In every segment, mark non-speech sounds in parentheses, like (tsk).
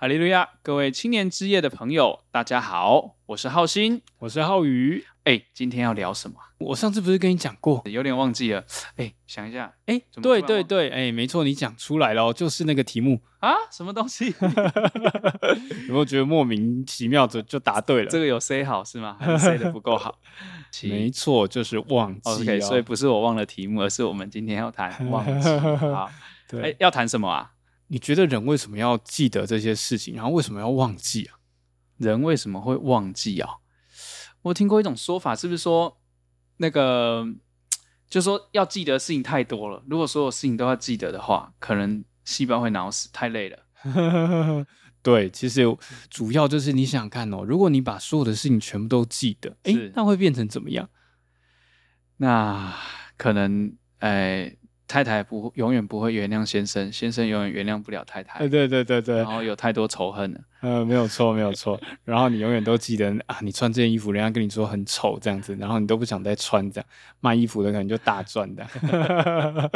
哈利路亚！各位青年之夜的朋友，大家好，我是浩鑫，我是浩宇。哎，今天要聊什么？我上次不是跟你讲过，有点忘记了。哎，想一下。哎，对对对，哎，没错，你讲出来了，就是那个题目啊，什么东西？(laughs) 有没有觉得莫名其妙的就答对了？这个有 say 好是吗？还是 say 的不够好？(laughs) 没错，就是忘记。OK，所以不是我忘了题目，而是我们今天要谈忘记。(laughs) 好，对，哎，要谈什么啊？你觉得人为什么要记得这些事情？然后为什么要忘记啊？人为什么会忘记啊？我听过一种说法，是不是说那个，就说要记得的事情太多了，如果所有事情都要记得的话，可能细胞会脑死，太累了。(laughs) 对，其实主要就是你想想看哦，如果你把所有的事情全部都记得，哎，那会变成怎么样？那可能，哎。太太不永远不会原谅先生，先生永远原谅不了太太。对对对对对，然后有太多仇恨了。(laughs) 呃，没有错，没有错。(laughs) 然后你永远都记得啊，你穿这件衣服，人家跟你说很丑这样子，然后你都不想再穿这样。卖衣服的可能就大赚的。(laughs)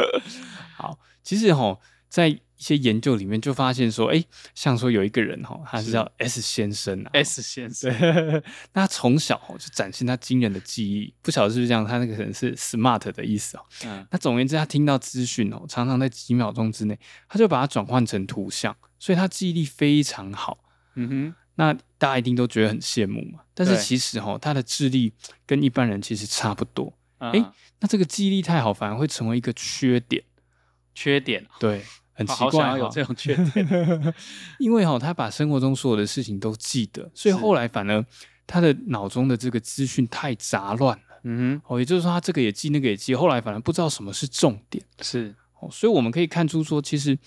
好，其实吼，在。一些研究里面就发现说，哎，像说有一个人哈，他是叫 S 先生啊，S 先生，(laughs) 那他从小就展现他惊人的记忆，不晓得是不是这样，他那个可能是 smart 的意思哦。嗯，那总而言之，他听到资讯哦，常常在几秒钟之内，他就把它转换成图像，所以他记忆力非常好。嗯哼，那大家一定都觉得很羡慕嘛。但是其实哈，他的智力跟一般人其实差不多。哎，那这个记忆力太好，反而会成为一个缺点。缺点，对。很奇怪，有这种缺点，(laughs) 因为哈，他把生活中所有的事情都记得，所以后来反而他的脑中的这个资讯太杂乱了。嗯哼，哦，也就是说他这个也记，那个也记，后来反而不知道什么是重点。是，哦，所以我们可以看出说，其实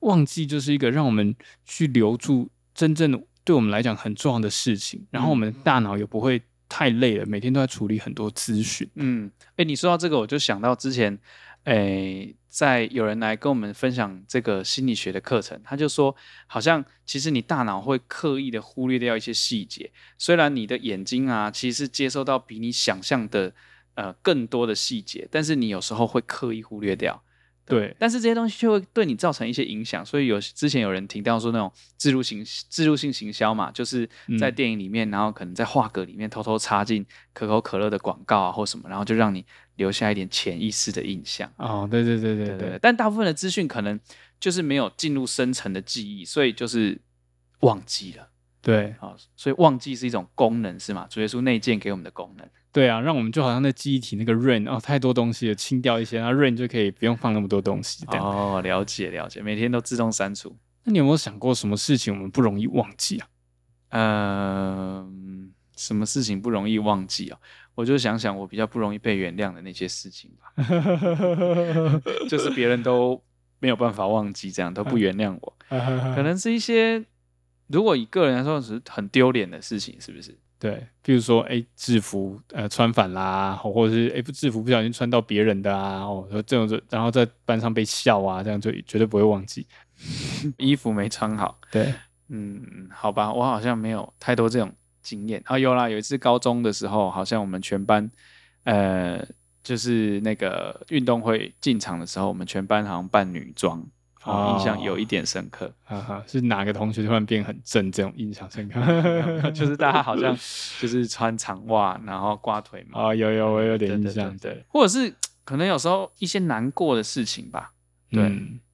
忘记就是一个让我们去留住真正对我们来讲很重要的事情，然后我们大脑也不会太累了，每天都在处理很多资讯。嗯，哎，你说到这个，我就想到之前。诶，在有人来跟我们分享这个心理学的课程，他就说，好像其实你大脑会刻意的忽略掉一些细节，虽然你的眼睛啊，其实是接收到比你想象的呃更多的细节，但是你有时候会刻意忽略掉。对，但是这些东西就会对你造成一些影响，所以有之前有人提到说那种自入行自入性行销嘛，就是在电影里面，嗯、然后可能在画格里面偷偷插进可口可乐的广告啊或什么，然后就让你留下一点潜意识的印象。哦，对对对对对，但大部分的资讯可能就是没有进入深层的记忆，所以就是忘记了。对，好，所以忘记是一种功能是吗？主耶稣内建给我们的功能。对啊，让我们就好像那记忆体那个 rain 哦，太多东西了，清掉一些，那 rain 就可以不用放那么多东西。哦，了解了解，每天都自动删除。那你有没有想过什么事情我们不容易忘记啊？嗯、呃，什么事情不容易忘记啊？我就想想我比较不容易被原谅的那些事情吧，(laughs) 就是别人都没有办法忘记，这样都不原谅我，(laughs) 可能是一些如果以个人来说是很丢脸的事情，是不是？对，比如说，哎，制服呃穿反啦，或者是哎不制服不小心穿到别人的啊，哦，这种然后在班上被笑啊，这样就绝对不会忘记。(laughs) 衣服没穿好，对，嗯，好吧，我好像没有太多这种经验啊。有啦，有一次高中的时候，好像我们全班，呃，就是那个运动会进场的时候，我们全班好像扮女装。哦，印象有一点深刻，(laughs) 哈哈，是哪个同学突然变很正？这种印象深刻，(laughs) 就是大家好像 (laughs) 就是穿长袜，然后挂腿嘛。啊，有有，我有点印象，对，或者是可能有时候一些难过的事情吧，对，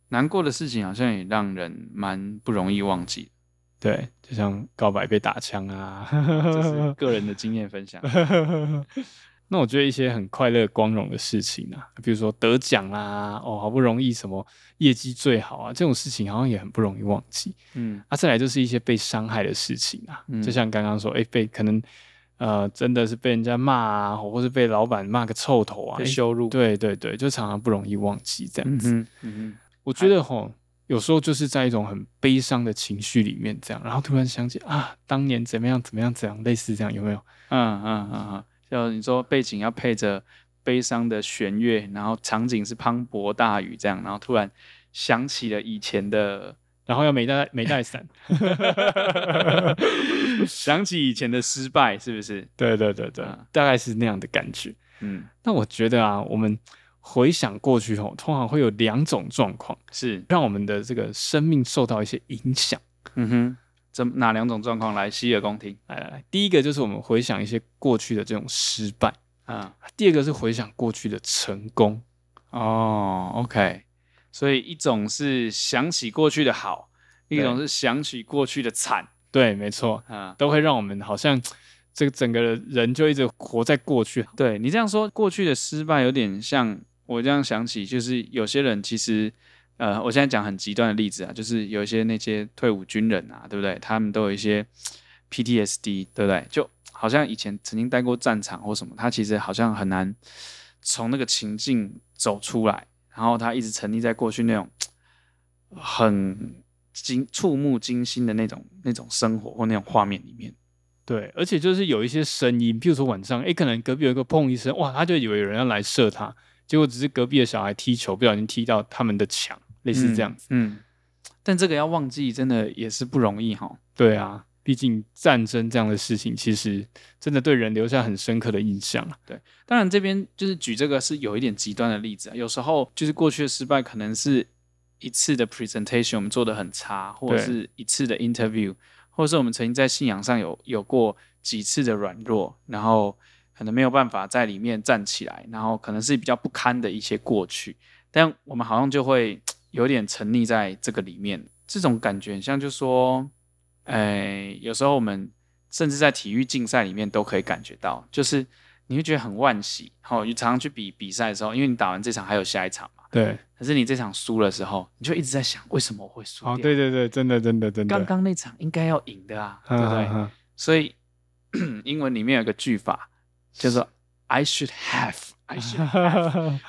难过的事情好像也让人蛮不容易忘记，对，就像告白被打枪啊，这是 (laughs) 个人的经验分享。(laughs) 那我觉得一些很快乐、光荣的事情啊，比如说得奖啦，哦，好不容易什么业绩最好啊，这种事情好像也很不容易忘记。嗯，啊，再来就是一些被伤害的事情啊，嗯、就像刚刚说，哎、欸，被可能呃，真的是被人家骂啊，或是被老板骂个臭头啊，被羞辱、欸。对对对，就常常不容易忘记这样子。嗯嗯，我觉得吼，有时候就是在一种很悲伤的情绪里面，这样，然后突然想起啊，当年怎么样怎么样怎样，类似这样，有没有？嗯嗯嗯嗯。就你说背景要配着悲伤的弦乐，然后场景是磅礴大雨这样，然后突然想起了以前的，然后又没带没带伞，(laughs) 想起以前的失败，是不是？对对对对，嗯、大概是那样的感觉。嗯，那我觉得啊，我们回想过去后，通常会有两种状况，是让我们的这个生命受到一些影响。嗯哼，怎哪两种状况来洗耳恭听？来来来，第一个就是我们回想一些过去的这种失败啊，第二个是回想过去的成功。哦，OK，所以一种是想起过去的好，一种是想起过去的惨。对，没错，啊，都会让我们好像这个整个人就一直活在过去。对你这样说，过去的失败有点像我这样想起，就是有些人其实。呃，我现在讲很极端的例子啊，就是有一些那些退伍军人啊，对不对？他们都有一些 PTSD，对不对？就好像以前曾经待过战场或什么，他其实好像很难从那个情境走出来，然后他一直沉溺在过去那种 (tsk) 很惊触目惊心的那种那种生活或那种画面里面。对，而且就是有一些声音，譬如说晚上，诶，可能隔壁有一个砰一声，哇，他就以为有人要来射他，结果只是隔壁的小孩踢球，不小心踢到他们的墙。类似这样子，嗯，嗯，但这个要忘记，真的也是不容易哈。对啊，毕竟战争这样的事情，其实真的对人留下很深刻的印象。对，当然这边就是举这个是有一点极端的例子啊。有时候就是过去的失败，可能是一次的 presentation 我们做的很差，或者是一次的 interview，或者是我们曾经在信仰上有有过几次的软弱，然后可能没有办法在里面站起来，然后可能是比较不堪的一些过去，但我们好像就会。有点沉溺在这个里面，这种感觉很像，就说，哎，有时候我们甚至在体育竞赛里面都可以感觉到，就是你会觉得很惋惜。好，你常常去比比赛的时候，因为你打完这场还有下一场嘛。对。可是你这场输的时候，你就一直在想，为什么我会输？哦，对对对，真的真的真的。刚刚那场应该要赢的啊，对不对？所以 (clears throat) 英文里面有个句法，叫做 I should have。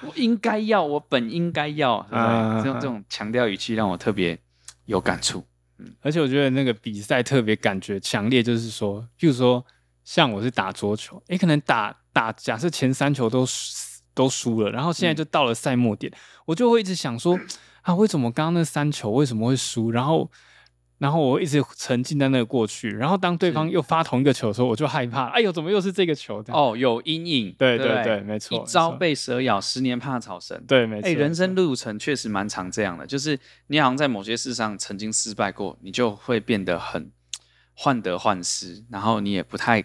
我应该要，我本应该要，对不对？这种这种强调语气让我特别有感触。嗯，而且我觉得那个比赛特别感觉强烈，就是说，譬如说，像我是打桌球，诶，可能打打，假设前三球都都输了，然后现在就到了赛末点，嗯，我就会一直想说，(clears throat) 啊，为什么刚刚那三球为什么会输？然后。然后我一直沉浸在那个过去，然后当对方又发同一个球的时候，我就害怕。哎呦，怎么又是这个球？哦，有阴影。对对对，没错。一朝被蛇咬，十年怕草绳。对，没错。哎，人生路程确实蛮长，这样的，就是你好像在某些事上曾经失败过，你就会变得很患得患失，然后你也不太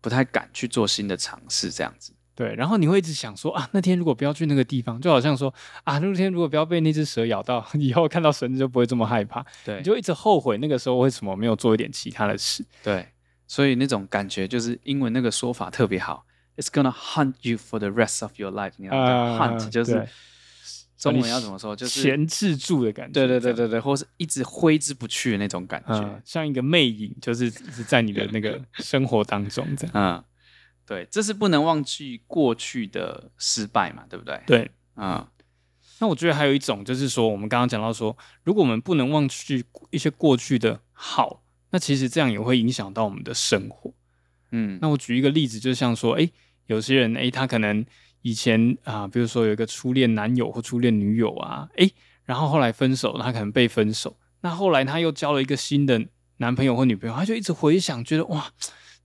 不太敢去做新的尝试，这样子。对，然后你会一直想说啊，那天如果不要去那个地方，就好像说啊，那天如果不要被那只蛇咬到，(laughs) 以后看到绳子就不会这么害怕。对，你就一直后悔那个时候为什么没有做一点其他的事。对，所以那种感觉就是英文那个说法特别好，It's gonna hunt you for the rest of your life。你知道吗？hunt 就是中文要怎么说？就是钳制住的感觉。对对对对对，或是一直挥之不去的那种感觉，嗯、像一个魅影，就是一直在你的那个生活当中这样。嗯。对，这是不能忘记过去的失败嘛，对不对？对，嗯，那我觉得还有一种就是说，我们刚刚讲到说，如果我们不能忘记一些过去的好，那其实这样也会影响到我们的生活。嗯，那我举一个例子，就像说，哎，有些人，哎，他可能以前啊，比如说有一个初恋男友或初恋女友啊，哎，然后后来分手，他可能被分手，那后来他又交了一个新的男朋友或女朋友，他就一直回想，觉得哇。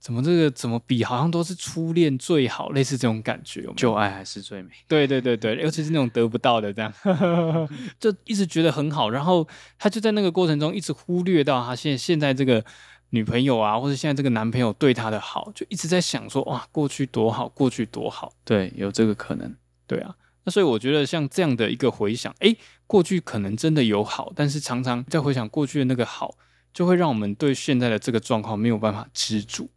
怎么这个怎么比好像都是初恋最好，类似这种感觉有没有？旧爱还是最美。对对对对，尤其是那种得不到的这样，(laughs) 就一直觉得很好。然后他就在那个过程中一直忽略到他现在现在这个女朋友啊，或者现在这个男朋友对他的好，就一直在想说哇，过去多好，过去多好。对，有这个可能。对啊，那所以我觉得像这样的一个回想，诶，过去可能真的有好，但是常常在回想过去的那个好，就会让我们对现在的这个状况没有办法知足。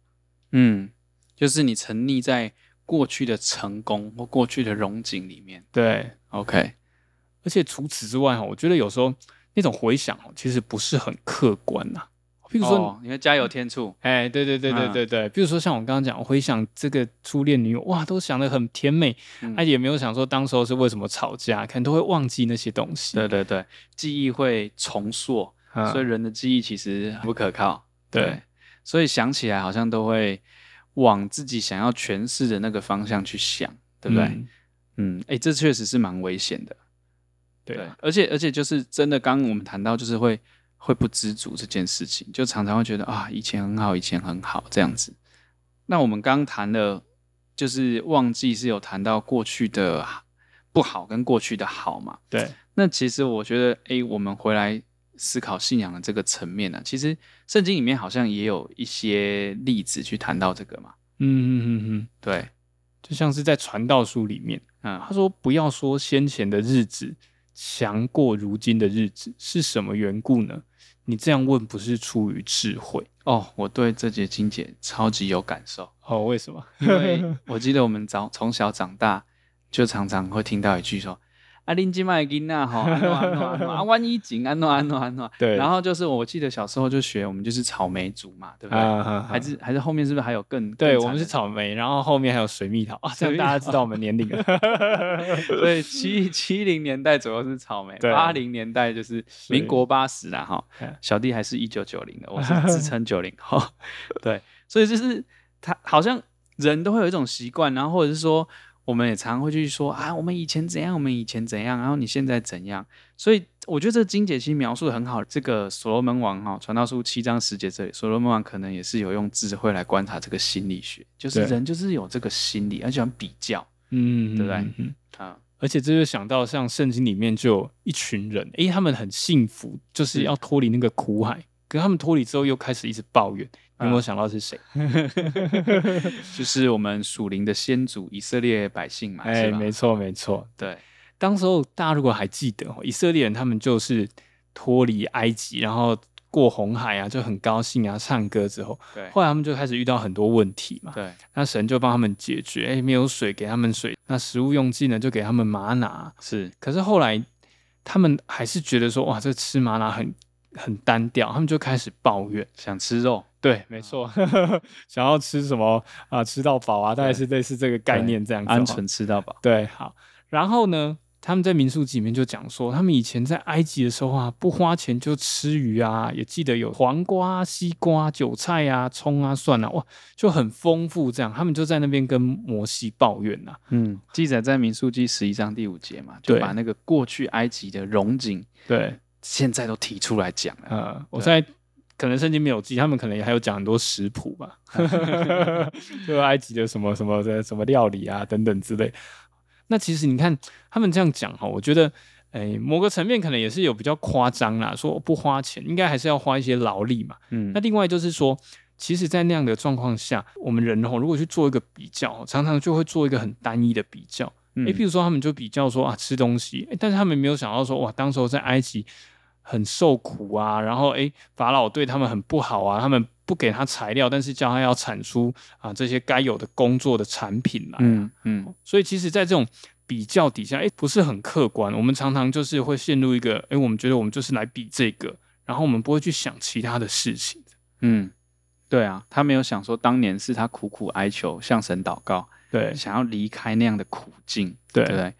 嗯，就是你沉溺在过去的成功或过去的荣景里面。对，OK。而且除此之外哈，我觉得有时候那种回想哦，其实不是很客观呐。譬如说，哦、你看加油添醋。哎，对对对对对对。比、嗯、如说像我刚刚讲，我回想这个初恋女友，哇，都想得很甜美，嗯、啊，也没有想说当时候是为什么吵架，可能都会忘记那些东西。对对对，记忆会重塑，嗯、所以人的记忆其实不可靠。对。对所以想起来好像都会往自己想要诠释的那个方向去想，对不对？嗯，嗯，哎、欸，这确实是蛮危险的。对，对，而且而且就是真的，刚刚我们谈到就是会会不知足这件事情，就常常会觉得啊，以前很好，以前很好这样子。那我们刚谈的，就是忘记是有谈到过去的不好跟过去的好嘛？对。那其实我觉得，哎、欸，我们回来。思考信仰的这个层面呢、啊，其实圣经里面好像也有一些例子去谈到这个嘛。嗯嗯嗯嗯，对，就像是在传道书里面，嗯，他说不要说先前的日子强过如今的日子，是什么缘故呢？你这样问不是出于智慧哦。我对这节经节超级有感受哦。为什么？因为 (laughs) 我记得我们早从小长大，就常常会听到一句说。啊，林金麦金呐，吼，(laughs) 安诺安诺安诺，啊，万一锦安诺安诺安诺，对。然后就是我记得小时候就学，我们就是草莓族嘛，对不对？还是还是后面是不是还有更？对，我们是草莓，然后后面还有水蜜桃啊，(laughs) 这样大家知道我们年龄了。(laughs) 所以七七零年代左右是草莓，八零年代就是民国八十啦，哈。小弟还是一九九零的，我是自称九零后。对，所以就是他好像人都会有一种习惯，然后或者是说。我们也常会去说啊，我们以前怎样，我们以前怎样，然后你现在怎样？所以我觉得这个经解析描述的很好。这个所罗门王哈，传道书七章十节这里，所罗门王可能也是有用智慧来观察这个心理学，就是人就是有这个心理，而且很比较，嗯，对不对？嗯，嗯啊，而且这就想到像圣经里面就有一群人，诶，他们很幸福，就是要脱离那个苦海，可是他们脱离之后又开始一直抱怨。有没有想到是谁？(laughs) 就是我们属灵的先祖以色列百姓嘛。哎，没错没错。对，当时候大家如果还记得，以色列人他们就是脱离埃及，然后过红海啊，就很高兴啊，唱歌之后，对，后来他们就开始遇到很多问题嘛。对，那神就帮他们解决，哎，没有水给他们水，那食物用尽了就给他们玛拿。是，可是后来他们还是觉得说，哇，这吃玛拿很很单调，他们就开始抱怨，想吃肉。对，没错，(laughs) 想要吃什么啊？吃到饱啊，大概是类似这个概念这样子。鹌鹑吃到饱。对，好。然后呢，他们在民数记里面就讲说，他们以前在埃及的时候啊，不花钱就吃鱼啊，也记得有黄瓜、西瓜、韭菜啊、葱啊、蒜啊，哇，就很丰富。这样，他们就在那边跟摩西抱怨呐、啊。嗯，记载在民宿记十一章第五节嘛，就把那个过去埃及的荣景，对，现在都提出来讲了。呃，我在。可能圣经没有记，他们可能也还有讲很多食谱吧，(laughs) 就埃及的什么什么的什么料理啊等等之类。那其实你看他们这样讲哈，我觉得，哎，某个层面可能也是有比较夸张啦，说不花钱，应该还是要花一些劳力嘛。嗯，那另外就是说，其实，在那样的状况下，我们人哈，如果去做一个比较，常常就会做一个很单一的比较。哎，譬如说他们就比较说啊，吃东西，但是他们没有想到说，哇，当时候在埃及。很受苦啊，然后诶，法老对他们很不好啊，他们不给他材料，但是叫他要产出啊这些该有的工作的产品来啊。嗯嗯，所以其实，在这种比较底下，诶，不是很客观。我们常常就是会陷入一个，诶，我们觉得我们就是来比这个，然后我们不会去想其他的事情。嗯，对啊，他没有想说当年是他苦苦哀求，向神祷告，对，想要离开那样的苦境，对不对？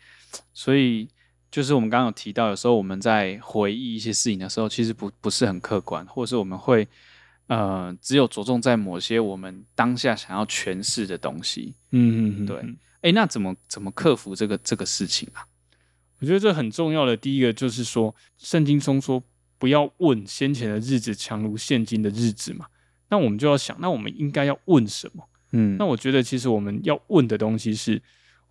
所以。就是我们刚刚有提到，有时候我们在回忆一些事情的时候，其实不不是很客观，或者是我们会呃只有着重在某些我们当下想要诠释的东西。嗯嗯嗯，对。哎、欸，那怎么怎么克服这个这个事情啊？我觉得这很重要的第一个就是说，圣经中说不要问先前的日子强如现今的日子嘛。那我们就要想，那我们应该要问什么？嗯，那我觉得其实我们要问的东西是。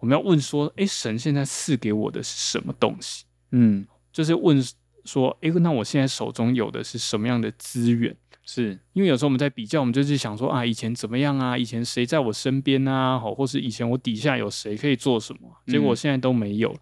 我们要问说，哎，神现在赐给我的是什么东西？嗯，就是问说，哎，那我现在手中有的是什么样的资源？是因为有时候我们在比较，我们就是想说啊，以前怎么样啊？以前谁在我身边啊？好，或是以前我底下有谁可以做什么？结果我现在都没有。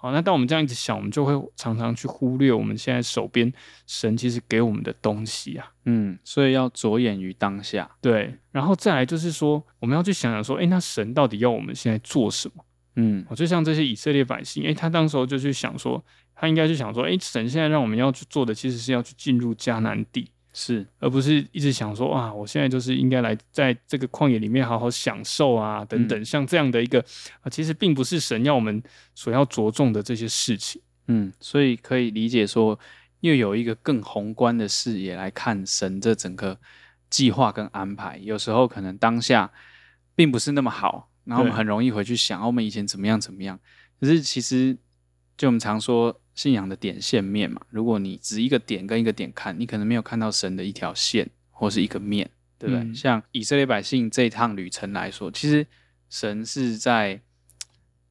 好，那当我们这样子想，我们就会常常去忽略我们现在手边神其实给我们的东西啊。嗯，所以要着眼于当下。对，然后再来就是说，我们要去想想说，诶，那神到底要我们现在做什么？嗯，就像这些以色列百姓，诶，他当时候就去想说，他应该去想说，诶，神现在让我们要去做的，其实是要去进入迦南地，是，而不是一直想说，啊，我现在就是应该来在这个旷野里面好好享受啊，等等，嗯、像这样的一个啊，其实并不是神要我们所要着重的这些事情。嗯，所以可以理解说，又有一个更宏观的视野来看神这整个计划跟安排，有时候可能当下并不是那么好。然后我们很容易回去想，我们以前怎么样怎么样。可是其实，就我们常说信仰的点线面嘛，如果你只一个点跟一个点看，你可能没有看到神的一条线或是一个面，对不对？嗯、像以色列百姓这一趟旅程来说，其实神是在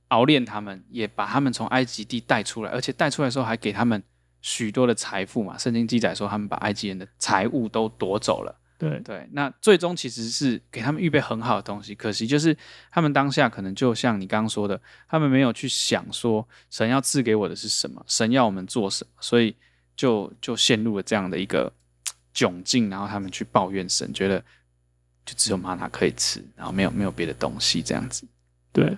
熬炼他们，也把他们从埃及地带出来，而且带出来的时候还给他们许多的财富嘛。圣经记载说，他们把埃及人的财物都夺走了。对对，那最终其实是给他们预备很好的东西，可惜就是他们当下可能就像你刚刚说的，他们没有去想说神要赐给我的是什么，神要我们做什么，所以就就陷入了这样的一个窘境，然后他们去抱怨神，觉得就只有玛拿可以吃，然后没有没有别的东西这样子。对，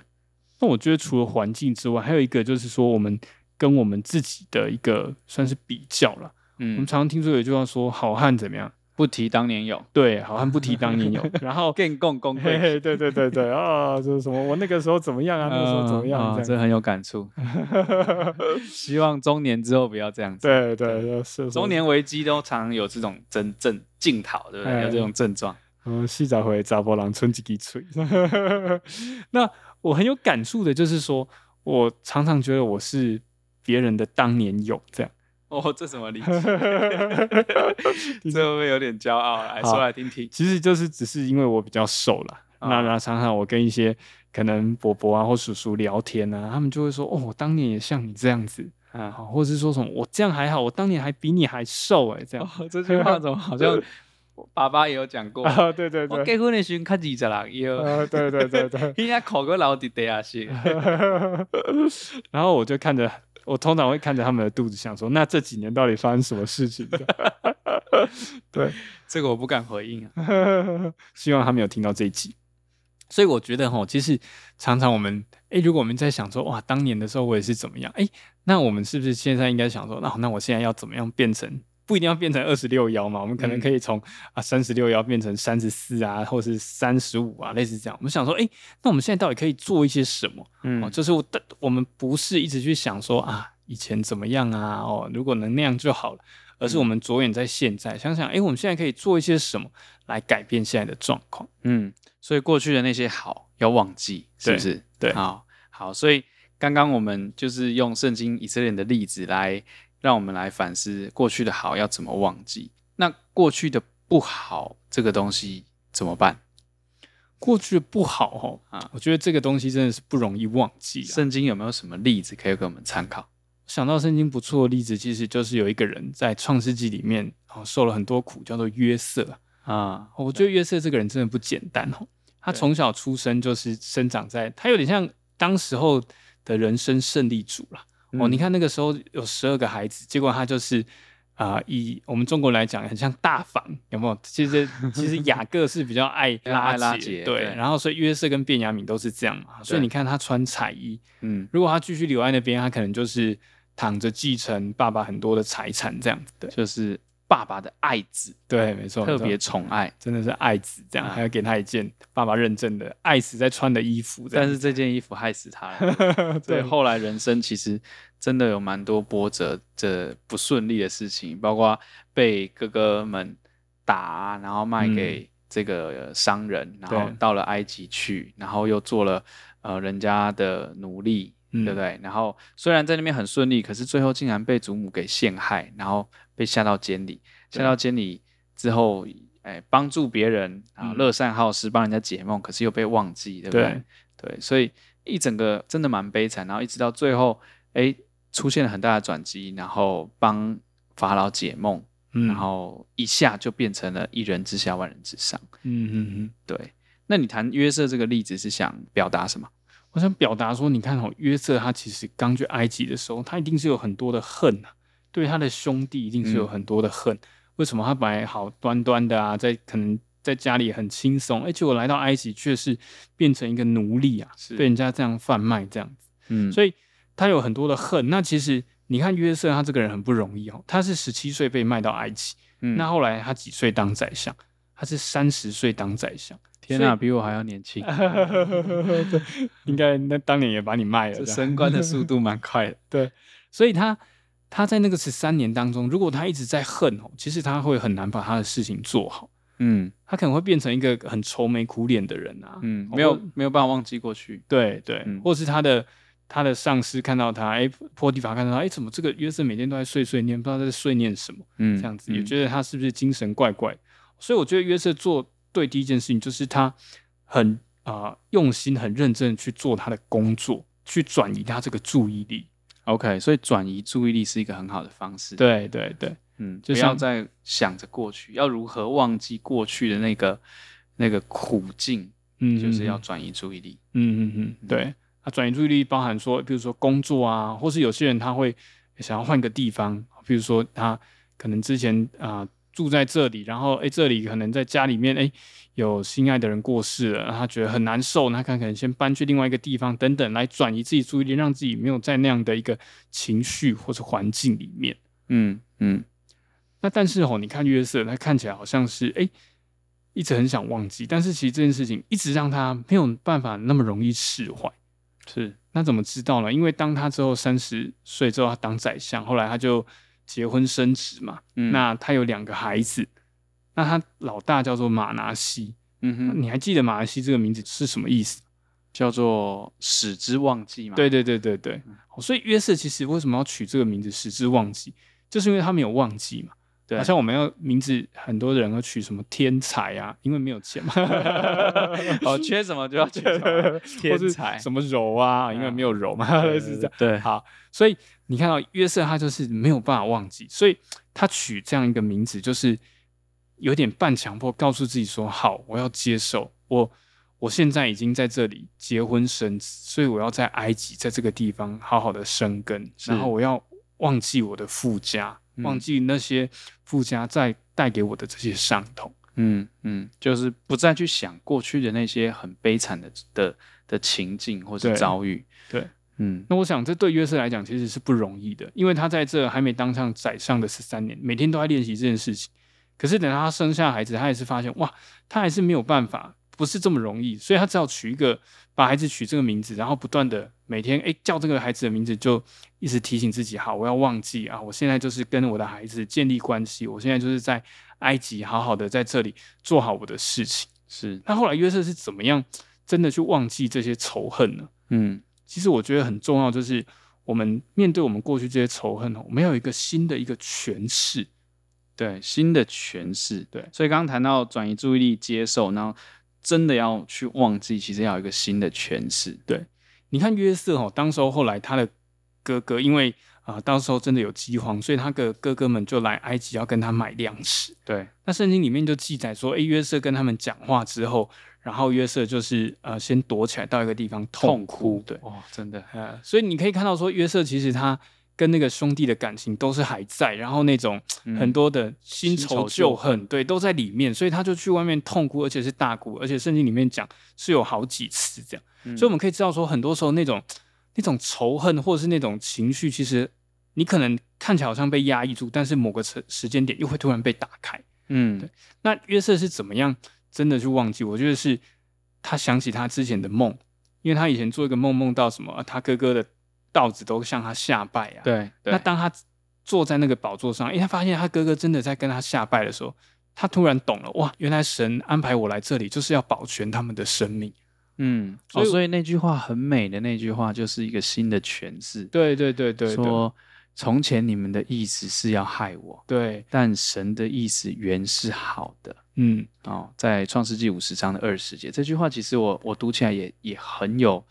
那我觉得除了环境之外，还有一个就是说，我们跟我们自己的一个算是比较了。嗯，我们常常听说有一句话说，好汉怎么样？不提当年勇，对，好汉不提当年勇。(laughs) 然后更共功贵，对对对对 (laughs) 啊，就是什么我那个时候怎么样啊，那个时候怎么样，啊，这很有感触。(laughs) 希望中年之后不要这样子。对对，是中年危机都常有这种真正镜头，对不对？有这种症状。嗯，细找回查波郎村几几岁。那我很有感触的，就是说我常常觉得我是别人的当年勇，这样。哦，这什么理解？(laughs) 这会不会有点骄傲？来说来听听。其实就是只是因为我比较瘦了，哦、那那常常我跟一些可能伯伯啊或叔叔聊天啊，他们就会说：“哦，我当年也像你这样子啊，或者是说什么我这样还好，我当年还比你还瘦哎、欸，这样。哦”这句话怎么好像我 (laughs) 爸爸也有讲过啊？对对对，我结婚的时候看二十人有啊，对对对对，应该 (laughs) 考个老弟弟啊是。然后我就看着。我通常会看着他们的肚子，想说：那这几年到底发生什么事情？(laughs) 对，这个我不敢回应啊。(laughs) 希望他们有听到这一集。所以我觉得哈，其实常常我们，诶、欸，如果我们在想说，哇，当年的时候我也是怎么样？诶、欸，那我们是不是现在应该想说，那那我现在要怎么样变成？不一定要变成二十六腰嘛，我们可能可以从、嗯、啊三十六腰变成三十四啊，或是三十五啊，类似这样。我们想说，哎、欸，那我们现在到底可以做一些什么？嗯，就是我，我们不是一直去想说啊，以前怎么样啊，哦，如果能那样就好了，而是我们着眼在现在，想想，哎、欸，我们现在可以做一些什么来改变现在的状况？嗯，所以过去的那些好要忘记，是不是？对，对好，好，所以刚刚我们就是用圣经以色列人的例子来。让我们来反思过去的好要怎么忘记？那过去的不好这个东西怎么办？过去的不好哦，啊，我觉得这个东西真的是不容易忘记。圣经有没有什么例子可以给我们参考？想到圣经不错的例子，其实就是有一个人在创世纪里面啊受了很多苦，叫做约瑟啊。我觉得约瑟这个人真的不简单哦。他从小出生就是生长在，他有点像当时候的人生胜利组了。哦，你看那个时候有十二个孩子，结果他就是啊、呃，以我们中国来讲，很像大房，有没有？其实其实雅各是比较爱 (laughs) 拉拉结，对，然后所以约瑟跟卞雅敏都是这样嘛。所以你看他穿彩衣，嗯，如果他继续留在那边，他可能就是躺着继承爸爸很多的财产这样子的，就是。爸爸的爱子，对，没错，特别宠爱，真的是爱子这样，还要给他一件爸爸认证的爱子在穿的衣服，但是这件衣服害死他了。(laughs) 对，后来人生其实真的有蛮多波折的不顺利的事情，包括被哥哥们打，然后卖给这个商人，然后到了埃及去，然后又做了呃人家的奴隶，对不对？然后虽然在那边很顺利，可是最后竟然被祖母给陷害，然后。被下到监里，下到监里之后，哎，帮助别人啊，乐善好施，帮人家解梦，可是又被忘记，对不对？对，对，所以一整个真的蛮悲惨。然后一直到最后，哎，出现了很大的转机，然后帮法老解梦，嗯、然后一下就变成了一人之下，万人之上。嗯嗯嗯，对。那你谈约瑟这个例子是想表达什么？我想表达说，你看哦，约瑟他其实刚去埃及的时候，他一定是有很多的恨啊。对他的兄弟一定是有很多的恨，嗯、为什么他本来好端端的啊，在可能在家里很轻松，而且我来到埃及却是变成一个奴隶啊，是。被人家这样贩卖这样子，嗯，所以他有很多的恨。那其实你看约瑟他这个人很不容易哦，他是十七岁被卖到埃及，嗯，那后来他几岁当宰相？他是三十岁当宰相，天哪，比我还要年轻，(laughs) 对，应该那当年也把你卖了，这升官的速度蛮快的，(laughs) 对，所以他。他在那个十三年当中，如果他一直在恨哦，其实他会很难把他的事情做好。嗯，他可能会变成一个很愁眉苦脸的人啊。嗯，没有没有办法忘记过去。对对，嗯、或是他的他的上司看到他，哎，波提法看到他，哎，怎么这个约瑟每天都在碎碎念，不知道在碎念什么？嗯，这样子也觉得他是不是精神怪怪？所以我觉得约瑟做对第一件事情就是他很啊、呃、用心、很认真去做他的工作，去转移他这个注意力。OK，所以转移注意力是一个很好的方式。对对对，嗯，就不要再想着过去，要如何忘记过去的那个那个苦境，嗯，就是要转移注意力。嗯嗯嗯，对。啊转移注意力包含说，比如说工作啊，或是有些人他会想要换个地方，比如说他可能之前啊、呃、住在这里，然后诶这里可能在家里面诶有心爱的人过世了，他觉得很难受，那他可能先搬去另外一个地方等等，来转移自己注意力，让自己没有在那样的一个情绪或者环境里面。嗯嗯。那但是哦，你看约瑟，他看起来好像是诶一直很想忘记，但是其实这件事情一直让他没有办法那么容易释怀。是，那怎么知道呢？因为当他之后三十岁之后，他当宰相，后来他就结婚生子嘛。嗯，那他有两个孩子，那他老大叫做马拿西。嗯哼，你还记得马拿西这个名字是什么意思？叫做使之忘记嘛。对对对对对。嗯，所以约瑟其实为什么要取这个名字使之忘记，就是因为他没有忘记嘛。对，好像我们要名字，很多人要取什么天才啊，因为没有钱嘛。(laughs) 哦，缺什么就要缺什么 (laughs) 天才，什么柔啊，因为没有柔嘛，(laughs) 是这样。对，好，所以你看到约瑟，他就是没有办法忘记，所以他取这样一个名字，就是有点半强迫，告诉自己说：好，我要接受，我我现在已经在这里结婚生子，所以我要在埃及，在这个地方好好的生根，然后我要忘记我的富家。忘记那些附加在带给我的这些伤痛，嗯嗯，就是不再去想过去的那些很悲惨的的的情境或者遭遇，对，对嗯，那我想这对约瑟来讲其实是不容易的，因为他在这还没当上宰相的十三年，每天都在练习这件事情，可是等到他生下孩子，他也是发现哇，他还是没有办法。不是这么容易，所以他只好取一个，把孩子取这个名字，然后不断的每天诶叫这个孩子的名字，就一直提醒自己，好，我要忘记啊，我现在就是跟我的孩子建立关系，我现在就是在埃及好好的在这里做好我的事情。是，那后来约瑟是怎么样真的去忘记这些仇恨呢？嗯，其实我觉得很重要，就是我们面对我们过去这些仇恨，我们要有一个新的一个诠释，对，新的诠释，对。所以刚刚谈到转移注意力、接受，然后。真的要去忘记，其实要有一个新的诠释。对，你看约瑟哦，当时候后来他的哥哥因为啊、呃，到时候真的有饥荒，所以他的哥哥们就来埃及要跟他买粮食。对，那圣经里面就记载说，哎，约瑟跟他们讲话之后，然后约瑟就是呃，先躲起来到一个地方痛哭。对，哦，真的，呃，所以你可以看到说，约瑟其实他。跟那个兄弟的感情都是还在，然后那种很多的新仇旧恨，嗯、对，都在里面，所以他就去外面痛哭，而且是大哭，而且圣经里面讲是有好几次这样，嗯、所以我们可以知道说，很多时候那种那种仇恨或者是那种情绪，其实你可能看起来好像被压抑住，但是某个时时间点又会突然被打开，嗯，对。那约瑟是怎么样真的去忘记？我觉得是他想起他之前的梦，因为他以前做一个梦，梦到什么，他哥哥的。稻子都向他下拜啊！对，对，那当他坐在那个宝座上，哎，他发现他哥哥真的在跟他下拜的时候，他突然懂了，哇，原来神安排我来这里，就是要保全他们的生命。嗯，所以，哦，所以那句话很美的那句话，就是一个新的诠释。对对对对，说从前你们的意思是要害我，对，但神的意思原是好的。嗯，哦，在创世纪五十章的二十节，这句话其实我我读起来也也很有。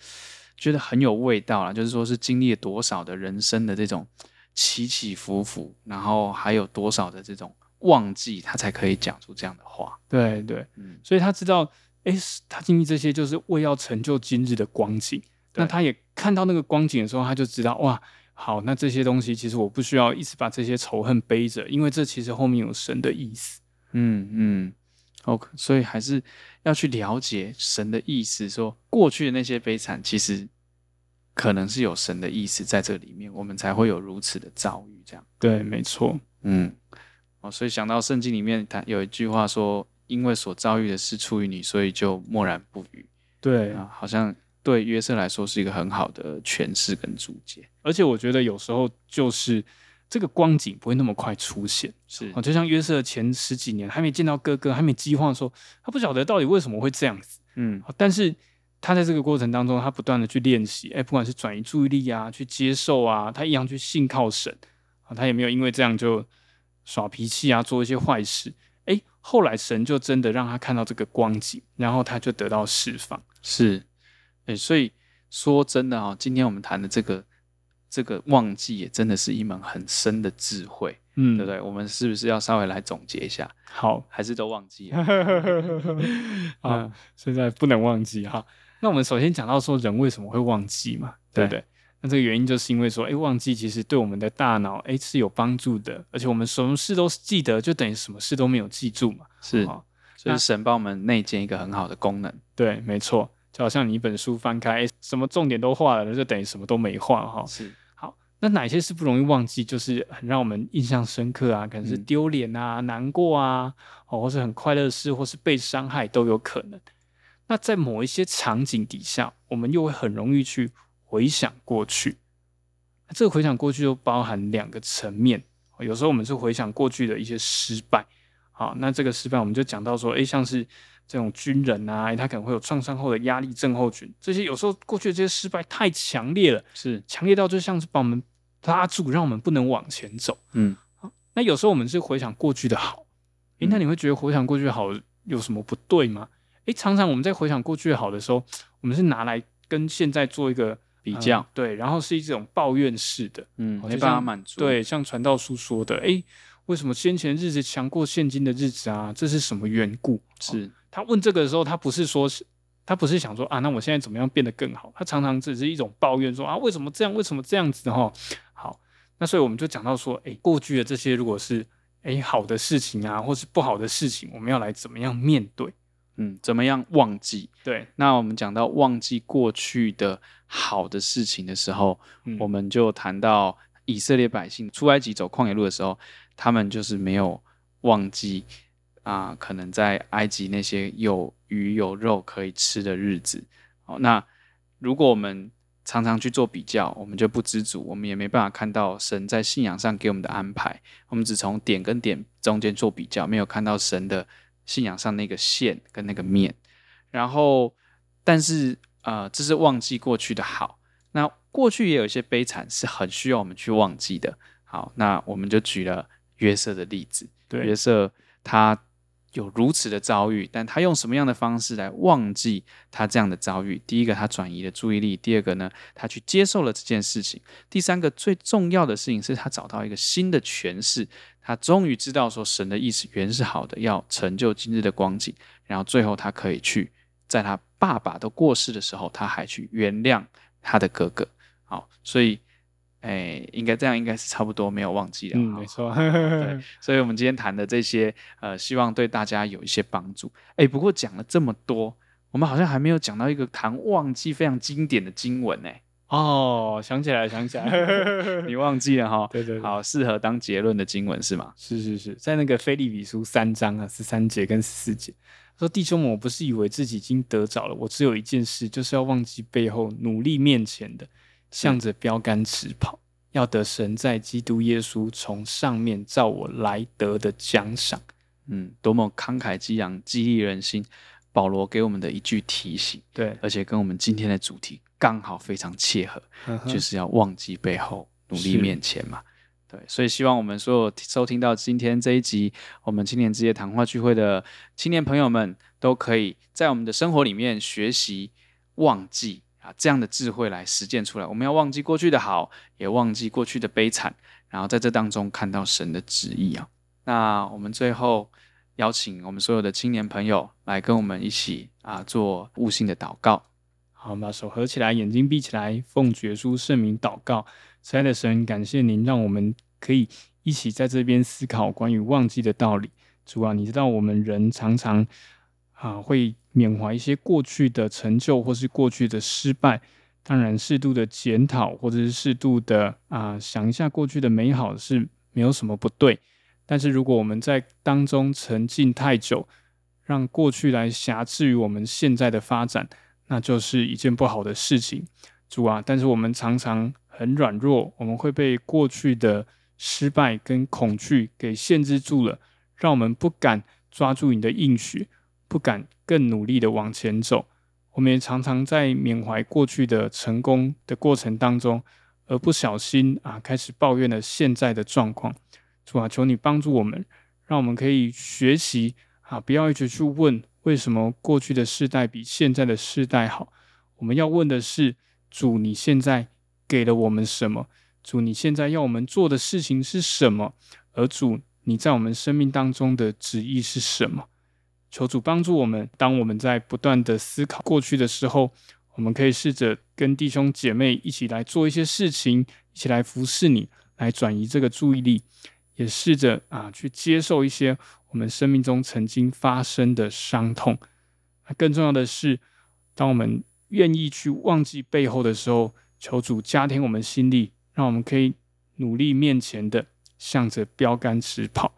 觉得很有味道啦，就是说是经历了多少的人生的这种起起伏伏，然后还有多少的这种忘记，他才可以讲出这样的话。对对，嗯，所以他知道，哎，他经历这些就是为要成就今日的光景。那他也看到那个光景的时候，他就知道，哇，好，那这些东西其实我不需要一直把这些仇恨背着，因为这其实后面有神的意思。嗯嗯，OK，所以还是。要去了解神的意思，说过去的那些悲惨，其实可能是有神的意思在这里面，我们才会有如此的遭遇。这样对，没错，嗯，哦，所以想到圣经里面，他有一句话说：“因为所遭遇的是出于你，所以就默然不语。”对啊，好像对约瑟来说是一个很好的诠释跟注解。而且我觉得有时候就是。这个光景不会那么快出现，是就像约瑟前十几年还没见到哥哥，还没饥荒的时候，他不晓得到底为什么会这样子，嗯，但是他在这个过程当中，他不断的去练习，哎，不管是转移注意力啊，去接受啊，他一样去信靠神，啊，他也没有因为这样就耍脾气啊，做一些坏事，哎，后来神就真的让他看到这个光景，然后他就得到释放，是，哎，所以说真的哈，今天我们谈的这个。这个忘记也真的是一门很深的智慧，嗯，对不对？我们是不是要稍微来总结一下？好，还是都忘记了？(laughs) 啊，现在不能忘记哈。那我们首先讲到说人为什么会忘记嘛，对不对？那这个原因就是因为说，哎，忘记其实对我们的大脑，哎，是有帮助的，而且我们什么事都记得，就等于什么事都没有记住嘛。是，所以神帮我们内建一个很好的功能。对，没错，就好像你一本书翻开，哎，什么重点都画了，那就等于什么都没画哈。是，好，那哪些是不容易忘记？就是很让我们印象深刻啊，可能是丢脸啊、嗯、难过啊，哦，或是很快乐的事，或是被伤害都有可能。那在某一些场景底下，我们又会很容易去回想过去。这个回想过去又包含两个层面。有时候我们是回想过去的一些失败。好，那这个失败我们就讲到说，诶，像是这种军人啊，他可能会有创伤后的压力症候群。这些有时候过去的这些失败太强烈了，是强烈到就像是把我们拉住，让我们不能往前走。嗯，那有时候我们是回想过去的好。诶，那你会觉得回想过去的好有什么不对吗？诶，常常我们在回想过去好的时候，我们是拿来跟现在做一个比较，嗯，对，然后是一种抱怨式的，嗯，没办法满足，对，像传道书说的，诶，为什么先前日子强过现今的日子啊？这是什么缘故？是，哦，他问这个的时候，他不是说是，他不是想说啊，那我现在怎么样变得更好？他常常只是一种抱怨说，说啊，为什么这样？为什么这样子？哈，好，那所以我们就讲到说，诶，过去的这些如果是诶好的事情啊，或是不好的事情，我们要来怎么样面对？嗯，怎么样忘记？对，那我们讲到忘记过去的好的事情的时候，嗯、我们就谈到以色列百姓出埃及走旷野路的时候，他们就是没有忘记啊、呃，可能在埃及那些有鱼有肉可以吃的日子。好，那如果我们常常去做比较，我们就不知足，我们也没办法看到神在信仰上给我们的安排。我们只从点跟点中间做比较，没有看到神的。信仰上那个线跟那个面，然后，但是呃，这是忘记过去的好。那过去也有一些悲惨是很需要我们去忘记的。好，那我们就举了约瑟的例子。对，约瑟他。有如此的遭遇，但他用什么样的方式来忘记他这样的遭遇？第一个，他转移了注意力；第二个呢，他去接受了这件事情；第三个，最重要的事情是他找到一个新的诠释。他终于知道说神的意思原是好的，要成就今日的光景。然后最后，他可以去在他爸爸都过世的时候，他还去原谅他的哥哥。好，所以。哎，应该这样，应该是差不多没有忘记了。嗯，没错。对，(laughs) 所以我们今天谈的这些，呃，希望对大家有一些帮助。哎，不过讲了这么多，我们好像还没有讲到一个谈忘记非常经典的经文呢。哦，想起来，想起来，(laughs) 你忘记了哈？对对对，好，适合当结论的经文是吗？是是是，在那个菲利比书三章啊，十三节跟十四节说：“弟兄们，我不是以为自己已经得着了，我只有一件事，就是要忘记背后，努力面前的。”向着标杆直跑，要得神在基督耶稣从上面召我来得的奖赏。嗯，多么慷慨激昂、激励人心！保罗给我们的一句提醒，对，而且跟我们今天的主题刚好非常切合，就是要忘记背后，努力面前嘛。对，所以希望我们所有收听到今天这一集我们青年之夜谈话聚会的青年朋友们，都可以在我们的生活里面学习忘记。啊，这样的智慧来实践出来，我们要忘记过去的好，也忘记过去的悲惨，然后在这当中看到神的旨意啊。那我们最后邀请我们所有的青年朋友来跟我们一起啊做悟性的祷告。好，我们把手合起来，眼睛闭起来，奉主耶稣圣名祷告。亲爱的神，感谢您让我们可以一起在这边思考关于忘记的道理。主啊，你知道我们人常常啊会。缅怀一些过去的成就，或是过去的失败，当然适度的检讨，或者是适度的啊、想一下过去的美好是没有什么不对。但是如果我们在当中沉浸太久，让过去来辖制于我们现在的发展，那就是一件不好的事情。主啊，但是我们常常很软弱，我们会被过去的失败跟恐惧给限制住了，让我们不敢抓住你的应许。不敢更努力的往前走，我们也常常在缅怀过去的成功的过程当中，而不小心啊，开始抱怨了现在的状况。主啊，求你帮助我们，让我们可以学习啊，不要一直去问为什么过去的世代比现在的世代好。我们要问的是，主，你现在给了我们什么？主，你现在要我们做的事情是什么？而主，你在我们生命当中的旨意是什么？求主帮助我们，当我们在不断的思考过去的时候，我们可以试着跟弟兄姐妹一起来做一些事情，一起来服侍你，来转移这个注意力，也试着啊去接受一些我们生命中曾经发生的伤痛。更重要的是，当我们愿意去忘记背后的时候，求主加添我们心力，让我们可以努力面前的，向着标杆直跑。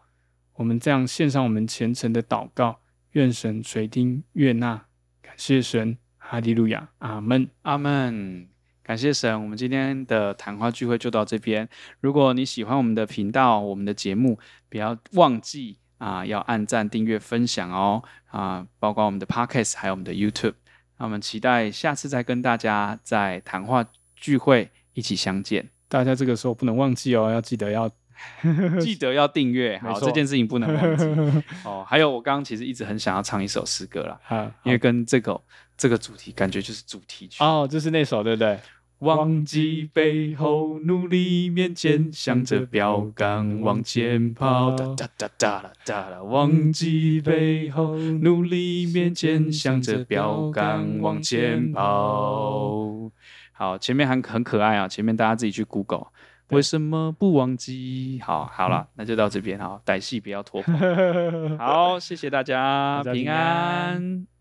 我们这样献上我们虔诚的祷告。愿神垂听悦纳，感谢神，哈利路亚，阿门，阿门。感谢神，我们今天的谈话聚会就到这边。如果你喜欢我们的频道、我们的节目，不要忘记啊，要按赞、订阅、分享哦啊，包括我们的 Podcast 还有我们的 YouTube。那我们期待下次再跟大家在谈话聚会一起相见。大家这个时候不能忘记哦，要记得要。(laughs) 记得要订阅，好，这件事情不能忘记 (laughs) 哦。还有，我刚刚其实一直很想要唱一首诗歌啦，因为跟这个这个主题感觉就是主题曲哦，就是那首对不对？忘记背后，努力面前，向着标杆往前跑。哒哒哒哒啦哒啦，忘记背后，努力面前，向着标杆往前跑。好，前面很很可爱啊，前面大家自己去 Google。为什么不忘记？好，好了，那就到这边。好，歹戏不要拖。(laughs) 好，谢谢大家，平安。平安。